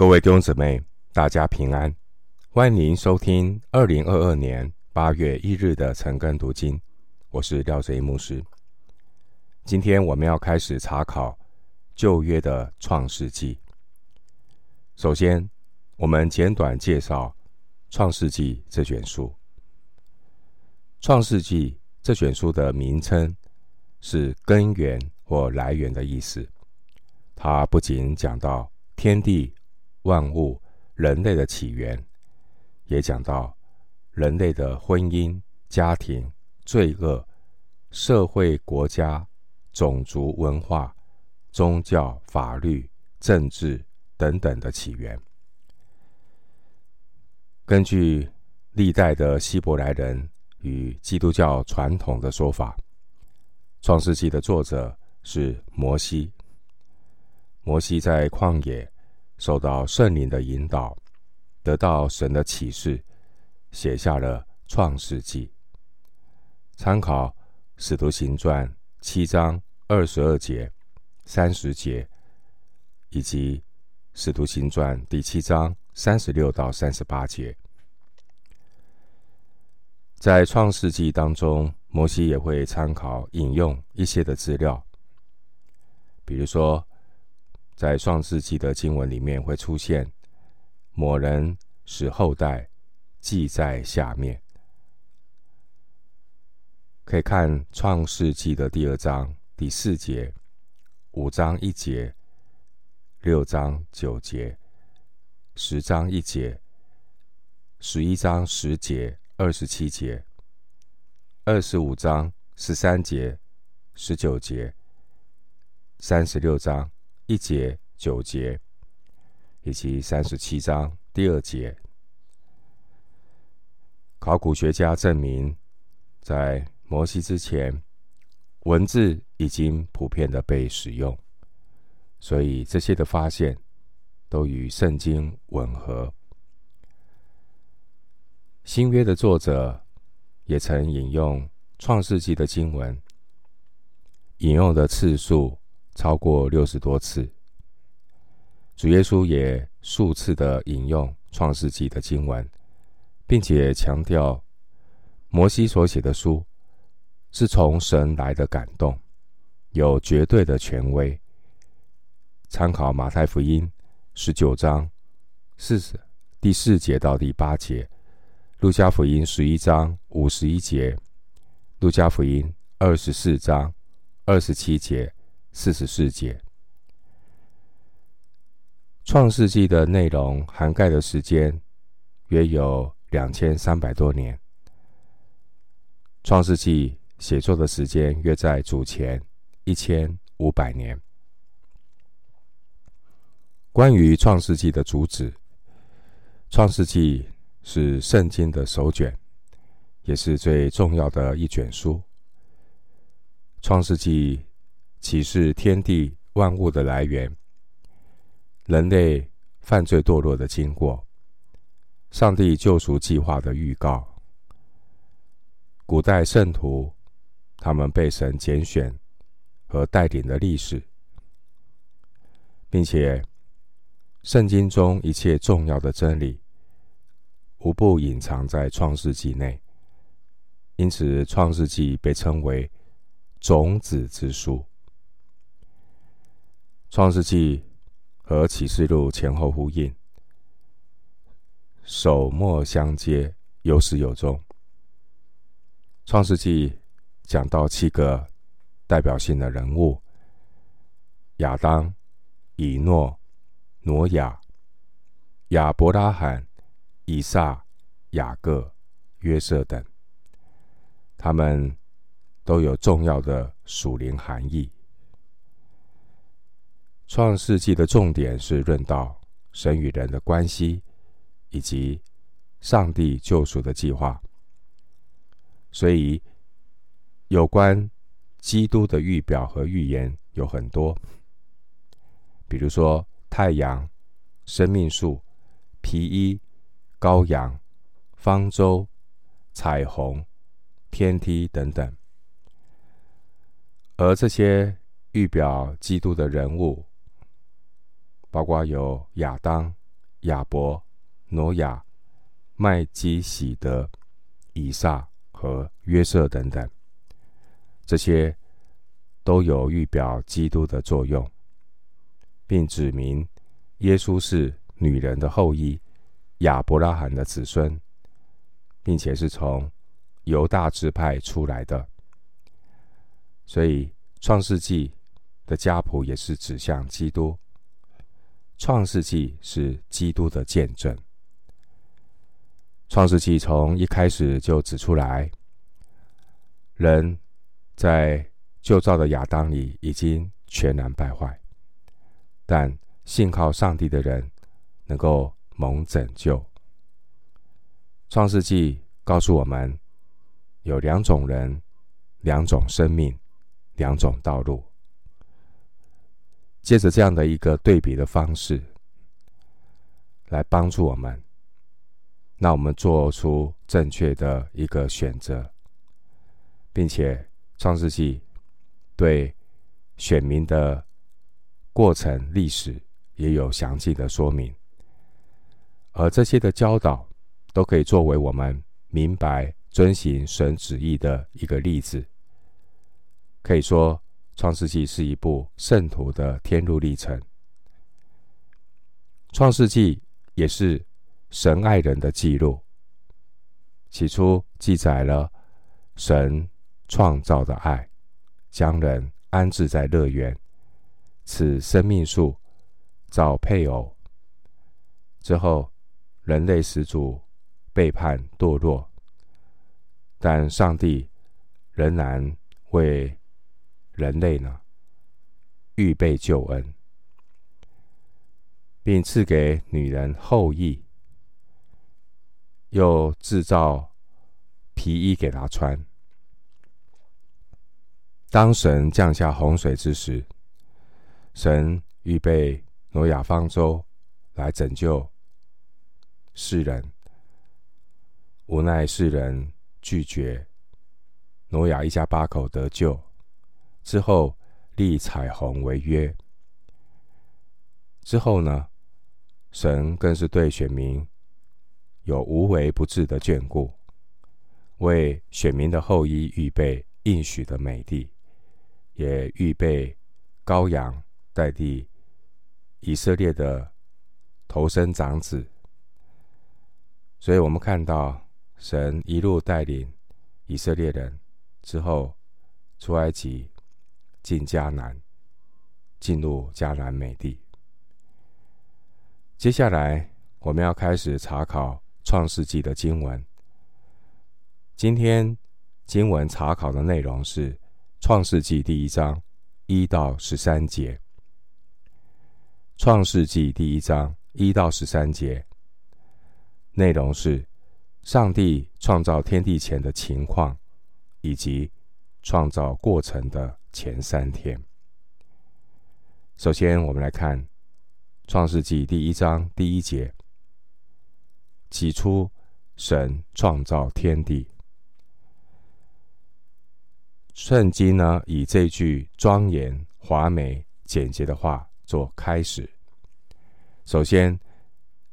各位弟兄姊妹，大家平安，欢迎收听二零二二年八月一日的晨更读经。我是廖哲一牧师。今天我们要开始查考旧约的创世纪。首先，我们简短介绍创世纪这卷书。创世纪这卷书的名称是根源或来源的意思。它不仅讲到天地。万物、人类的起源，也讲到人类的婚姻、家庭、罪恶、社会、国家、种族、文化、宗教、法律、政治等等的起源。根据历代的希伯来人与基督教传统的说法，《创世纪》的作者是摩西。摩西在旷野。受到圣灵的引导，得到神的启示，写下了《创世纪》。参考《使徒行传》七章二十二节、三十节，以及《使徒行传》第七章三十六到三十八节。在《创世纪》当中，摩西也会参考引用一些的资料，比如说。在创世纪的经文里面会出现“某人使后代记在下面”，可以看创世纪的第二章第四节、五章一节、六章九节、十章一节、十一章十节、二十七节、二十五章十三节、十九节、三十六章。一节、九节，以及三十七章第二节，考古学家证明，在摩西之前，文字已经普遍的被使用，所以这些的发现都与圣经吻合。新约的作者也曾引用创世纪的经文，引用的次数。超过六十多次，主耶稣也数次的引用创世纪的经文，并且强调摩西所写的书是从神来的感动，有绝对的权威。参考马太福音十九章四十第四节到第八节，路加福音十一章五十一节，路加福音二十四章二十七节。四十四节，《创世纪》的内容涵盖的时间约有两千三百多年，《创世纪》写作的时间约在主前一千五百年。关于《创世纪》的主旨，《创世纪》是圣经的首卷，也是最重要的一卷书，《创世纪》。启示天地万物的来源，人类犯罪堕落的经过，上帝救赎计划的预告，古代圣徒他们被神拣选和带领的历史，并且圣经中一切重要的真理，无不隐藏在创世纪内。因此，创世纪被称为种子之书。创世纪和启示录前后呼应，首末相接，有始有终。创世纪讲到七个代表性的人物：亚当、以诺、挪亚、亚伯拉罕、以撒、雅各、约瑟等，他们都有重要的属灵含义。创世纪的重点是论到神与人的关系，以及上帝救赎的计划。所以，有关基督的预表和预言有很多，比如说太阳、生命树、皮衣、羔羊、方舟、彩虹、天梯等等。而这些预表基督的人物。包括有亚当、亚伯、挪亚、麦基洗德、以撒和约瑟等等，这些都有预表基督的作用，并指明耶稣是女人的后裔，亚伯拉罕的子孙，并且是从犹大支派出来的。所以，创世纪的家谱也是指向基督。创世纪是基督的见证。创世纪从一开始就指出来，人在旧造的亚当里已经全然败坏，但信靠上帝的人能够蒙拯救。创世纪告诉我们，有两种人、两种生命、两种道路。借着这样的一个对比的方式，来帮助我们，让我们做出正确的一个选择，并且创世纪对选民的过程历史也有详细的说明，而这些的教导都可以作为我们明白遵行神旨意的一个例子，可以说。创世纪是一部圣徒的天路历程。创世纪也是神爱人的记录。起初记载了神创造的爱，将人安置在乐园，赐生命树，造配偶。之后，人类始祖背叛堕落，但上帝仍然为人类呢，预备救恩，并赐给女人后裔，又制造皮衣给她穿。当神降下洪水之时，神预备挪亚方舟来拯救世人，无奈世人拒绝，挪亚一家八口得救。之后立彩虹为约。之后呢，神更是对选民有无微不至的眷顾，为选民的后裔预备应许的美地，也预备羔羊代替以色列的头生长子。所以我们看到神一路带领以色列人之后出埃及。进迦南，进入迦南美地。接下来，我们要开始查考创世纪的经文。今天经文查考的内容是创世纪第一章一到十三节。创世纪第一章一到十三节内容是上帝创造天地前的情况，以及创造过程的。前三天，首先我们来看《创世纪》第一章第一节：“起初，神创造天地。”圣经呢，以这句庄严、华美、简洁的话做开始。首先，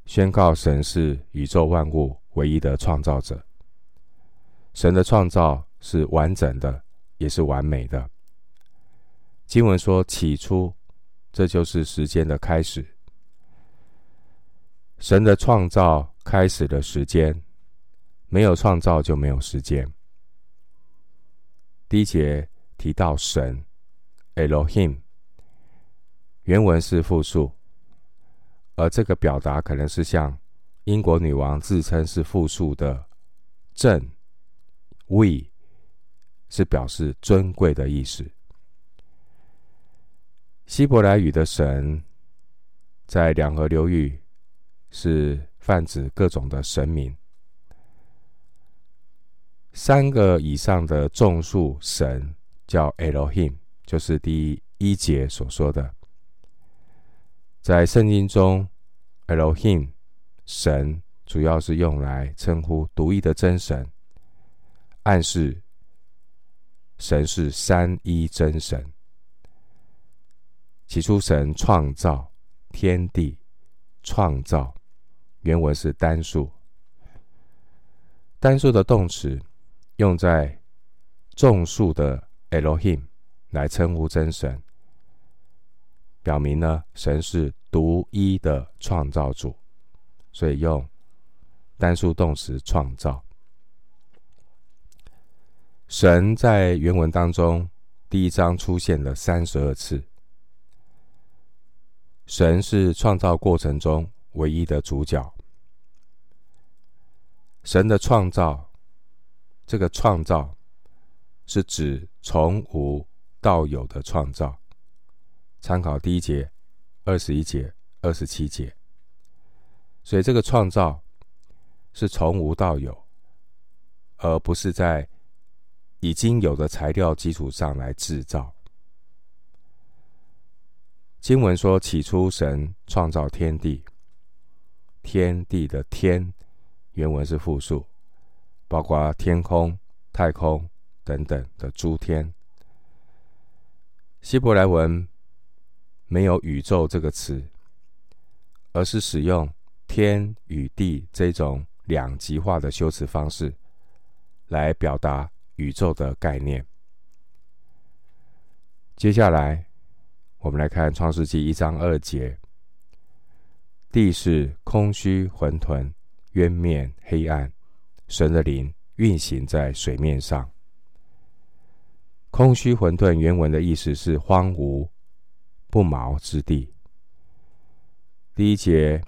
宣告神是宇宙万物唯一的创造者。神的创造是完整的，也是完美的。经文说：“起初，这就是时间的开始。神的创造开始的时间，没有创造就没有时间。”第一节提到神 Elohim，原文是复数，而这个表达可能是像英国女王自称是复数的朕 We，是表示尊贵的意思。希伯来语的神，在两河流域是泛指各种的神明。三个以上的众数神叫 Elohim，就是第一节所说的。在圣经中，Elohim 神主要是用来称呼独一的真神，暗示神是三一真神。起初，神创造天地，创造原文是单数。单数的动词用在众数的 Elohim 来称呼真神，表明呢，神是独一的创造主，所以用单数动词创造。神在原文当中第一章出现了三十二次。神是创造过程中唯一的主角。神的创造，这个创造是指从无到有的创造。参考第一节、二十一节、二十七节。所以这个创造是从无到有，而不是在已经有的材料基础上来制造。经文说：“起初，神创造天地。天地的天，原文是复数，包括天空、太空等等的诸天。希伯来文没有‘宇宙’这个词，而是使用‘天’与‘地’这种两极化的修辞方式，来表达宇宙的概念。接下来。”我们来看《创世记》一章二节：“地是空虚混沌，渊面黑暗，神的灵运行在水面上。”空虚混沌原文的意思是荒芜不毛之地。第一节，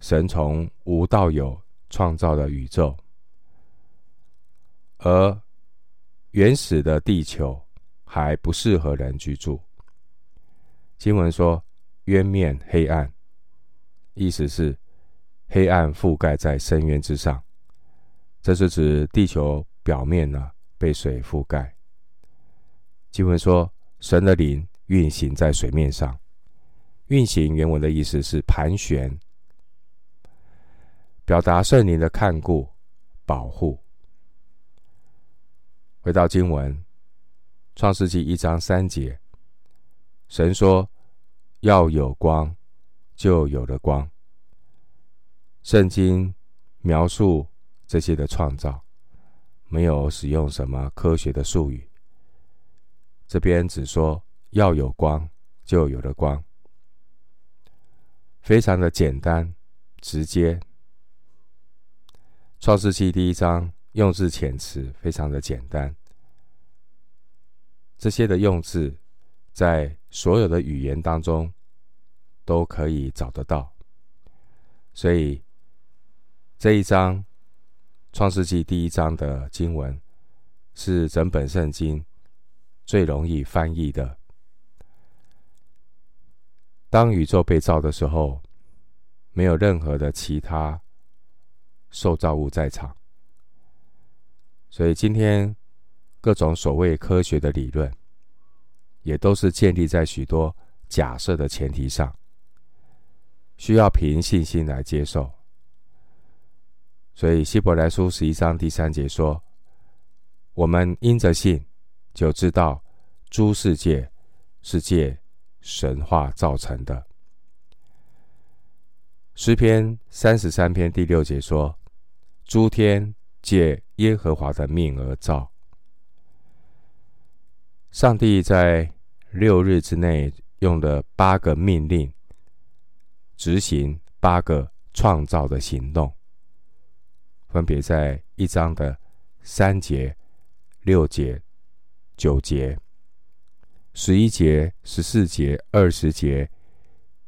神从无到有创造了宇宙，而原始的地球还不适合人居住。经文说：“渊面黑暗”，意思是黑暗覆盖在深渊之上。这是指地球表面呢被水覆盖。经文说：“神的灵运行在水面上。”运行原文的意思是盘旋，表达圣灵的看顾、保护。回到经文，《创世纪》一章三节。神说：“要有光，就有了光。”圣经描述这些的创造，没有使用什么科学的术语。这边只说要有光，就有了光，非常的简单直接。创世记第一章用字遣词非常的简单，这些的用字。在所有的语言当中都可以找得到，所以这一章《创世纪》第一章的经文是整本圣经最容易翻译的。当宇宙被造的时候，没有任何的其他受造物在场，所以今天各种所谓科学的理论。也都是建立在许多假设的前提上，需要凭信心来接受。所以希伯来书十一章第三节说：“我们因着信，就知道诸世界是借神话造成的。”诗篇三十三篇第六节说：“诸天借耶和华的命而造。”上帝在六日之内用了八个命令，执行八个创造的行动，分别在一章的三节、六节、九节、十一节、十四节、二十节，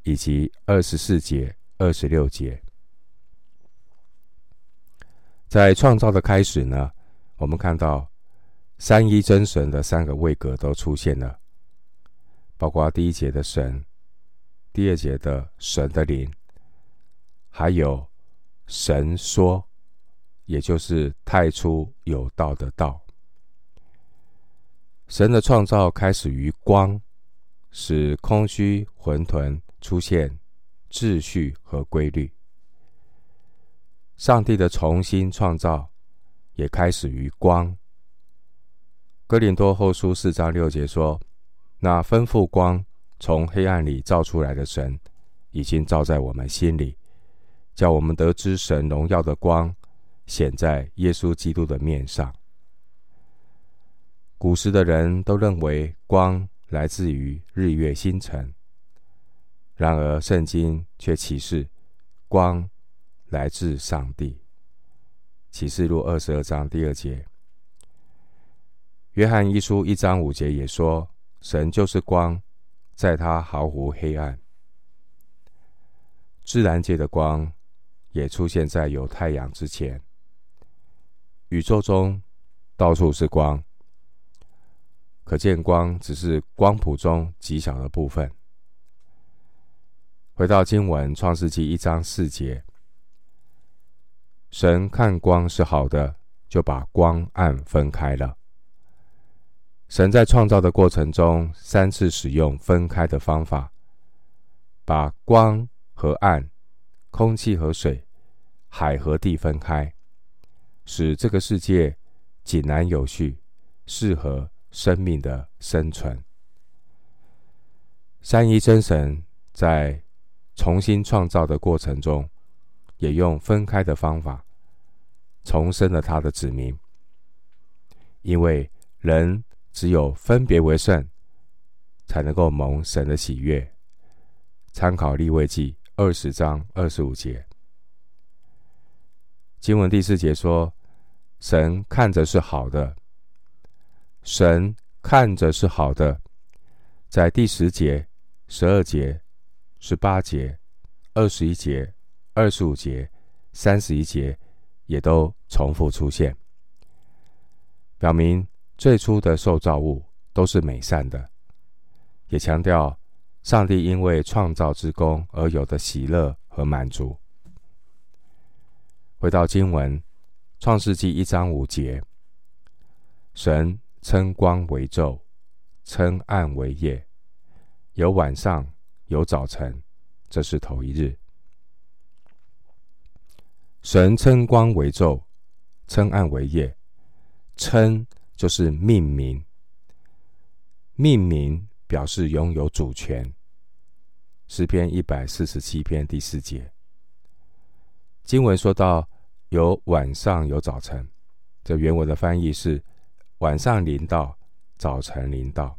以及二十四节、二十六节。在创造的开始呢，我们看到三一真神的三个位格都出现了。包括第一节的神，第二节的神的灵，还有神说，也就是太初有道的道。神的创造开始于光，使空虚混沌出现秩序和规律。上帝的重新创造也开始于光。哥林多后书四章六节说。那吩咐光从黑暗里照出来的神，已经照在我们心里，叫我们得知神荣耀的光显在耶稣基督的面上。古时的人都认为光来自于日月星辰，然而圣经却启示光来自上帝。启示录二十二章第二节，约翰一书一章五节也说：“神就是光，在他毫无黑暗。”自然界的光。也出现在有太阳之前。宇宙中到处是光，可见光只是光谱中极小的部分。回到经文，《创世纪》一章四节，神看光是好的，就把光暗分开了。神在创造的过程中，三次使用分开的方法，把光和暗。空气和水、海和地分开，使这个世界井然有序，适合生命的生存。三一真神在重新创造的过程中，也用分开的方法重生了他的子民。因为人只有分别为圣，才能够蒙神的喜悦。参考立位记。二十章二十五节，经文第四节说：“神看着是好的。”神看着是好的，在第十节、十二节、十八节、二十一节、二十五节、三十一节也都重复出现，表明最初的受造物都是美善的，也强调。上帝因为创造之功而有的喜乐和满足。回到经文，《创世纪》一章五节，神称光为昼，称暗为夜，有晚上，有早晨，这是头一日。神称光为昼，称暗为夜，称就是命名，命名表示拥有主权。诗篇一百四十七篇第四节，经文说到有晚上有早晨，这原文的翻译是晚上临到，早晨临到。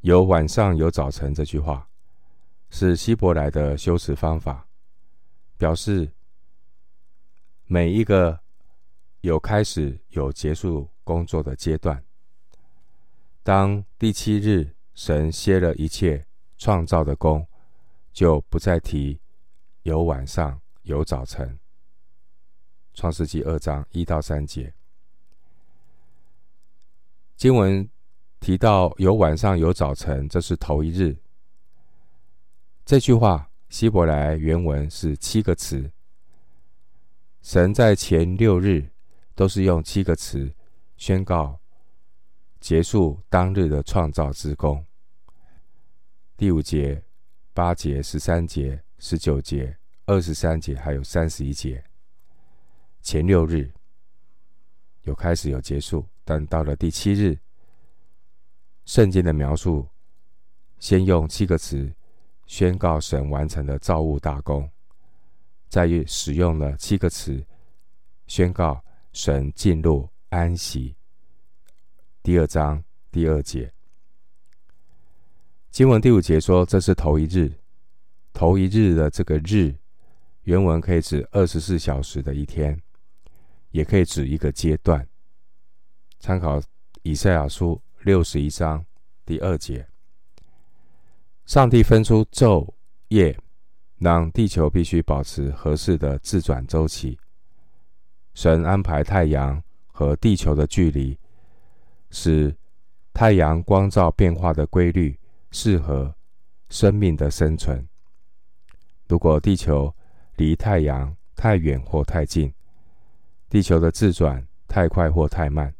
有晚上有早晨这句话是希伯来的修辞方法，表示每一个有开始有结束工作的阶段。当第七日神歇了一切。创造的功，就不再提有晚上有早晨。创世记二章一到三节，经文提到有晚上有早晨，这是头一日。这句话希伯来原文是七个词，神在前六日都是用七个词宣告结束当日的创造之功。第五节、八节、十三节、十九节、二十三节，还有三十一节，前六日有开始有结束，但到了第七日，圣经的描述先用七个词宣告神完成了造物大功，再使用了七个词宣告神进入安息。第二章第二节。经文第五节说：“这是头一日，头一日的这个日，原文可以指二十四小时的一天，也可以指一个阶段。参考以赛亚书六十一章第二节，上帝分出昼夜，让地球必须保持合适的自转周期。神安排太阳和地球的距离，使太阳光照变化的规律。”适合生命的生存。如果地球离太阳太远或太近，地球的自转太快或太慢，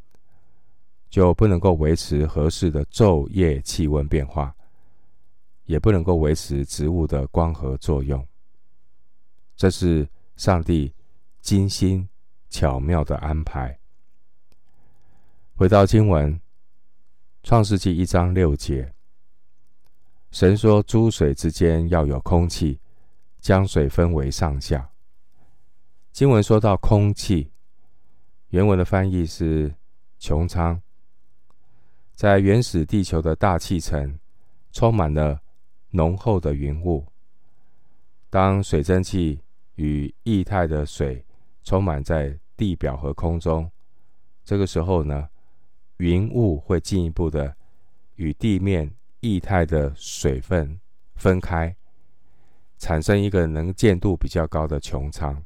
就不能够维持合适的昼夜气温变化，也不能够维持植物的光合作用。这是上帝精心巧妙的安排。回到经文，《创世纪》一章六节。神说：“诸水之间要有空气，将水分为上下。经文说到空气，原文的翻译是穹苍。在原始地球的大气层，充满了浓厚的云雾。当水蒸气与液态的水充满在地表和空中，这个时候呢，云雾会进一步的与地面液态的水分分开，产生一个能见度比较高的穹苍。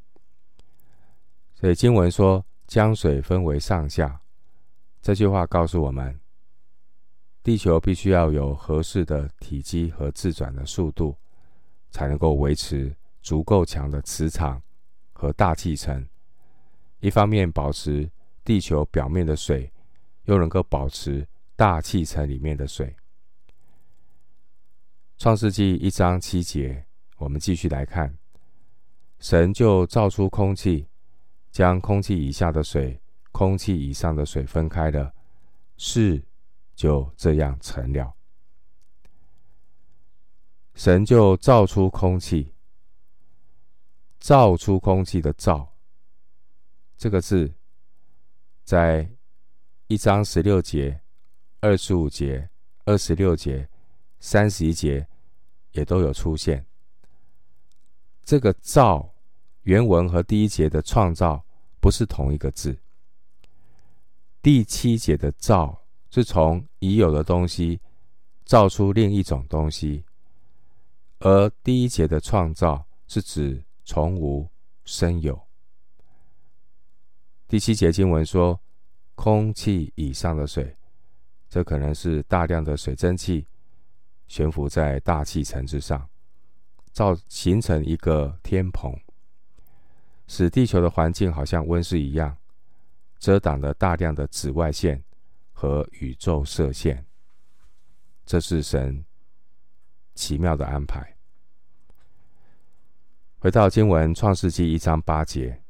所以经文说将水分为上下，这句话告诉我们，地球必须要有合适的体积和自转的速度，才能够维持足够强的磁场和大气层。一方面保持地球表面的水，又能够保持大气层里面的水。创世纪一章七节，我们继续来看，神就造出空气，将空气以下的水、空气以上的水分开了，事就这样成了。神就造出空气，造出空气的造。这个字，在一章十六节、二十五节、二十六节、三十一节也都有出现。这个“造”原文和第一节的“创造”不是同一个字。第七节的“造”是从已有的东西造出另一种东西，而第一节的“创造”是指从无生有。第七节经文说：“空气以上的水，这可能是大量的水蒸气悬浮在大气层之上，造形成一个天棚，使地球的环境好像温室一样，遮挡了大量的紫外线和宇宙射线。这是神奇妙的安排。”回到经文，《创世纪》一章八节。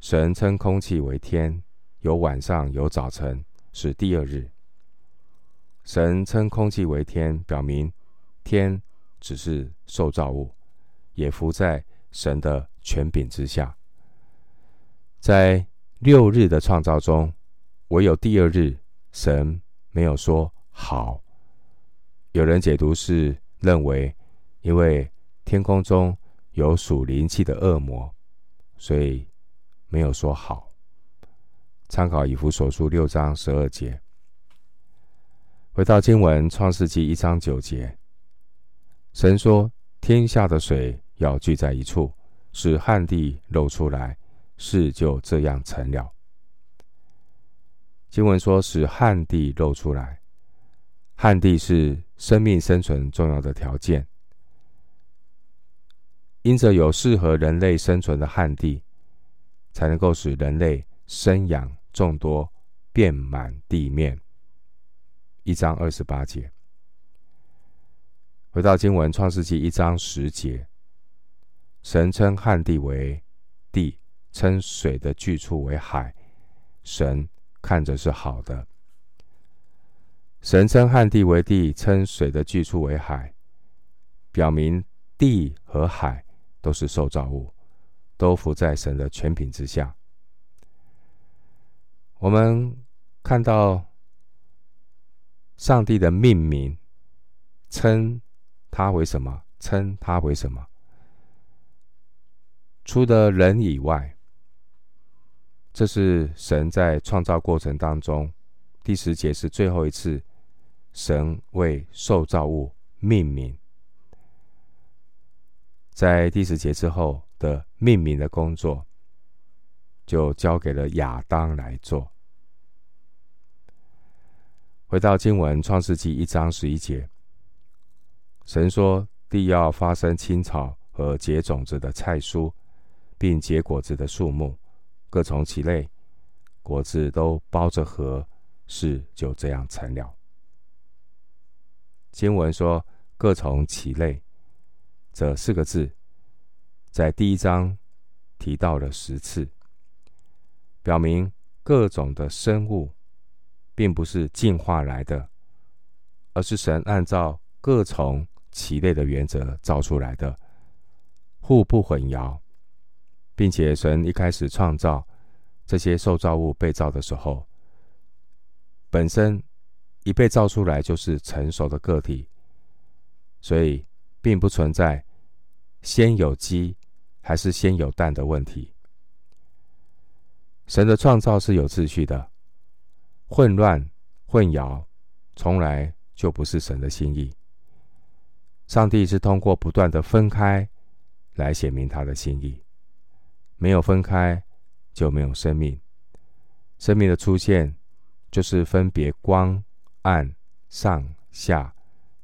神称空气为天，有晚上，有早晨，是第二日。神称空气为天，表明天只是受造物，也伏在神的权柄之下。在六日的创造中，唯有第二日，神没有说好。有人解读是认为，因为天空中有属灵气的恶魔，所以。没有说好。参考以弗所书六章十二节。回到经文创世纪一章九节，神说：“天下的水要聚在一处，使旱地露出来，事就这样成了。”经文说：“使旱地露出来，旱地是生命生存重要的条件，因着有适合人类生存的旱地。”才能够使人类生养众多，遍满地面。一章二十八节。回到经文，创世纪一章十节，神称旱地为地，称水的聚处为海。神看着是好的。神称旱地为地，称水的聚处为海，表明地和海都是受造物。都伏在神的权柄之下。我们看到上帝的命名，称他为什么？称他为什么？除了人以外，这是神在创造过程当中，第十节是最后一次，神为受造物命名。在第十节之后。的命名的工作，就交给了亚当来做。回到经文，《创世纪》一章十一节，神说：“地要发生青草和结种子的菜蔬，并结果子的树木，各从其类，果子都包着核，事就这样成了。”经文说：“各从其类”，这四个字。在第一章提到了十次，表明各种的生物并不是进化来的，而是神按照各从其类的原则造出来的，互不混淆，并且神一开始创造这些受造物被造的时候，本身一被造出来就是成熟的个体，所以并不存在先有鸡还是先有蛋的问题。神的创造是有秩序的，混乱混淆从来就不是神的心意。上帝是通过不断的分开来显明他的心意，没有分开就没有生命。生命的出现就是分别光暗上下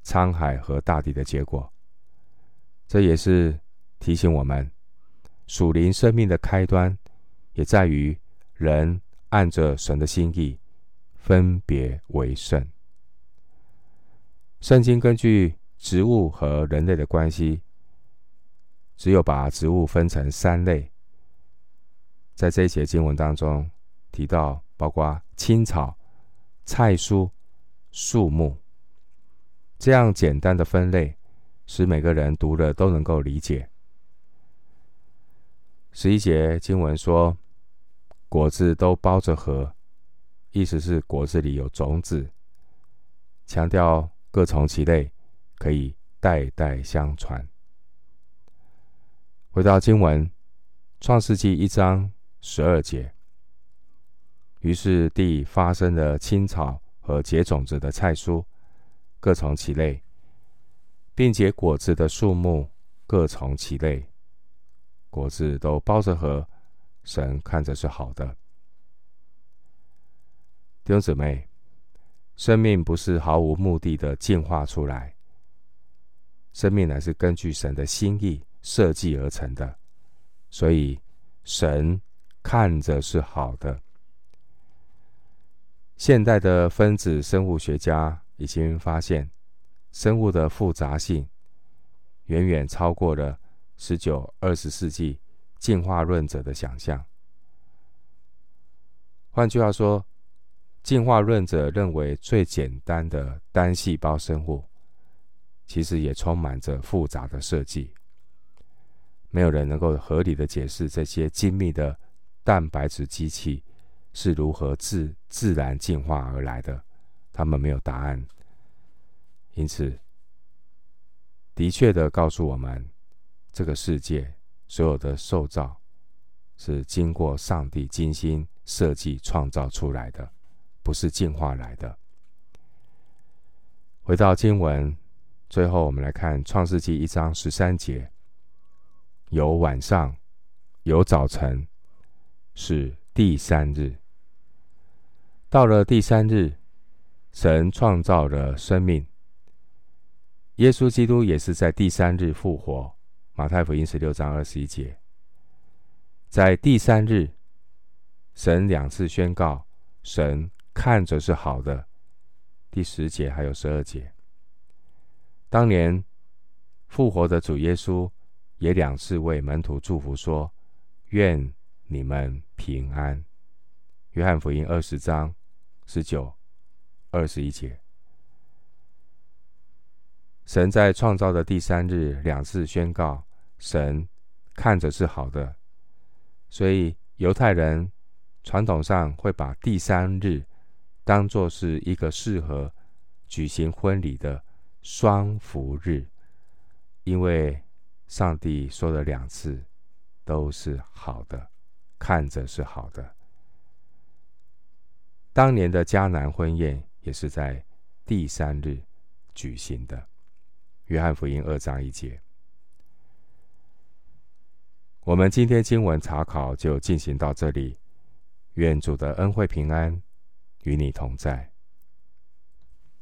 沧海和大地的结果。这也是提醒我们，属灵生命的开端也在于人按着神的心意分别为圣。圣经根据植物和人类的关系，只有把植物分成三类。在这一节经文当中提到，包括青草、菜蔬、树木，这样简单的分类，使每个人读了都能够理解。十一节经文说，果子都包着核，意思是果子里有种子，强调各从其类。可以代代相传。回到经文，《创世纪》一章十二节。于是地发生了青草和结种子的菜蔬，各从其类，并结果子的树木各从其类，果子都包着核，神看着是好的。弟兄姊妹，生命不是毫无目的的进化出来。生命乃是根据神的心意设计而成的，所以神看着是好的。现代的分子生物学家已经发现，生物的复杂性远远超过了十九、二十世纪进化论者的想象。换句话说，进化论者认为最简单的单细胞生物。其实也充满着复杂的设计，没有人能够合理的解释这些精密的蛋白质机器是如何自自然进化而来的，他们没有答案。因此，的确的告诉我们，这个世界所有的受造是经过上帝精心设计创造出来的，不是进化来的。回到经文。最后，我们来看《创世记》一章十三节：有晚上，有早晨，是第三日。到了第三日，神创造了生命。耶稣基督也是在第三日复活。马太福音十六章二十一节，在第三日，神两次宣告，神看着是好的。第十节还有十二节。当年复活的主耶稣也两次为门徒祝福说：“愿你们平安。”约翰福音二十章十九、二十一节。神在创造的第三日两次宣告，神看着是好的，所以犹太人传统上会把第三日当作是一个适合举行婚礼的。双福日，因为上帝说了两次，都是好的，看着是好的。当年的迦南婚宴也是在第三日举行的。约翰福音二章一节。我们今天经文查考就进行到这里，愿主的恩惠平安与你同在。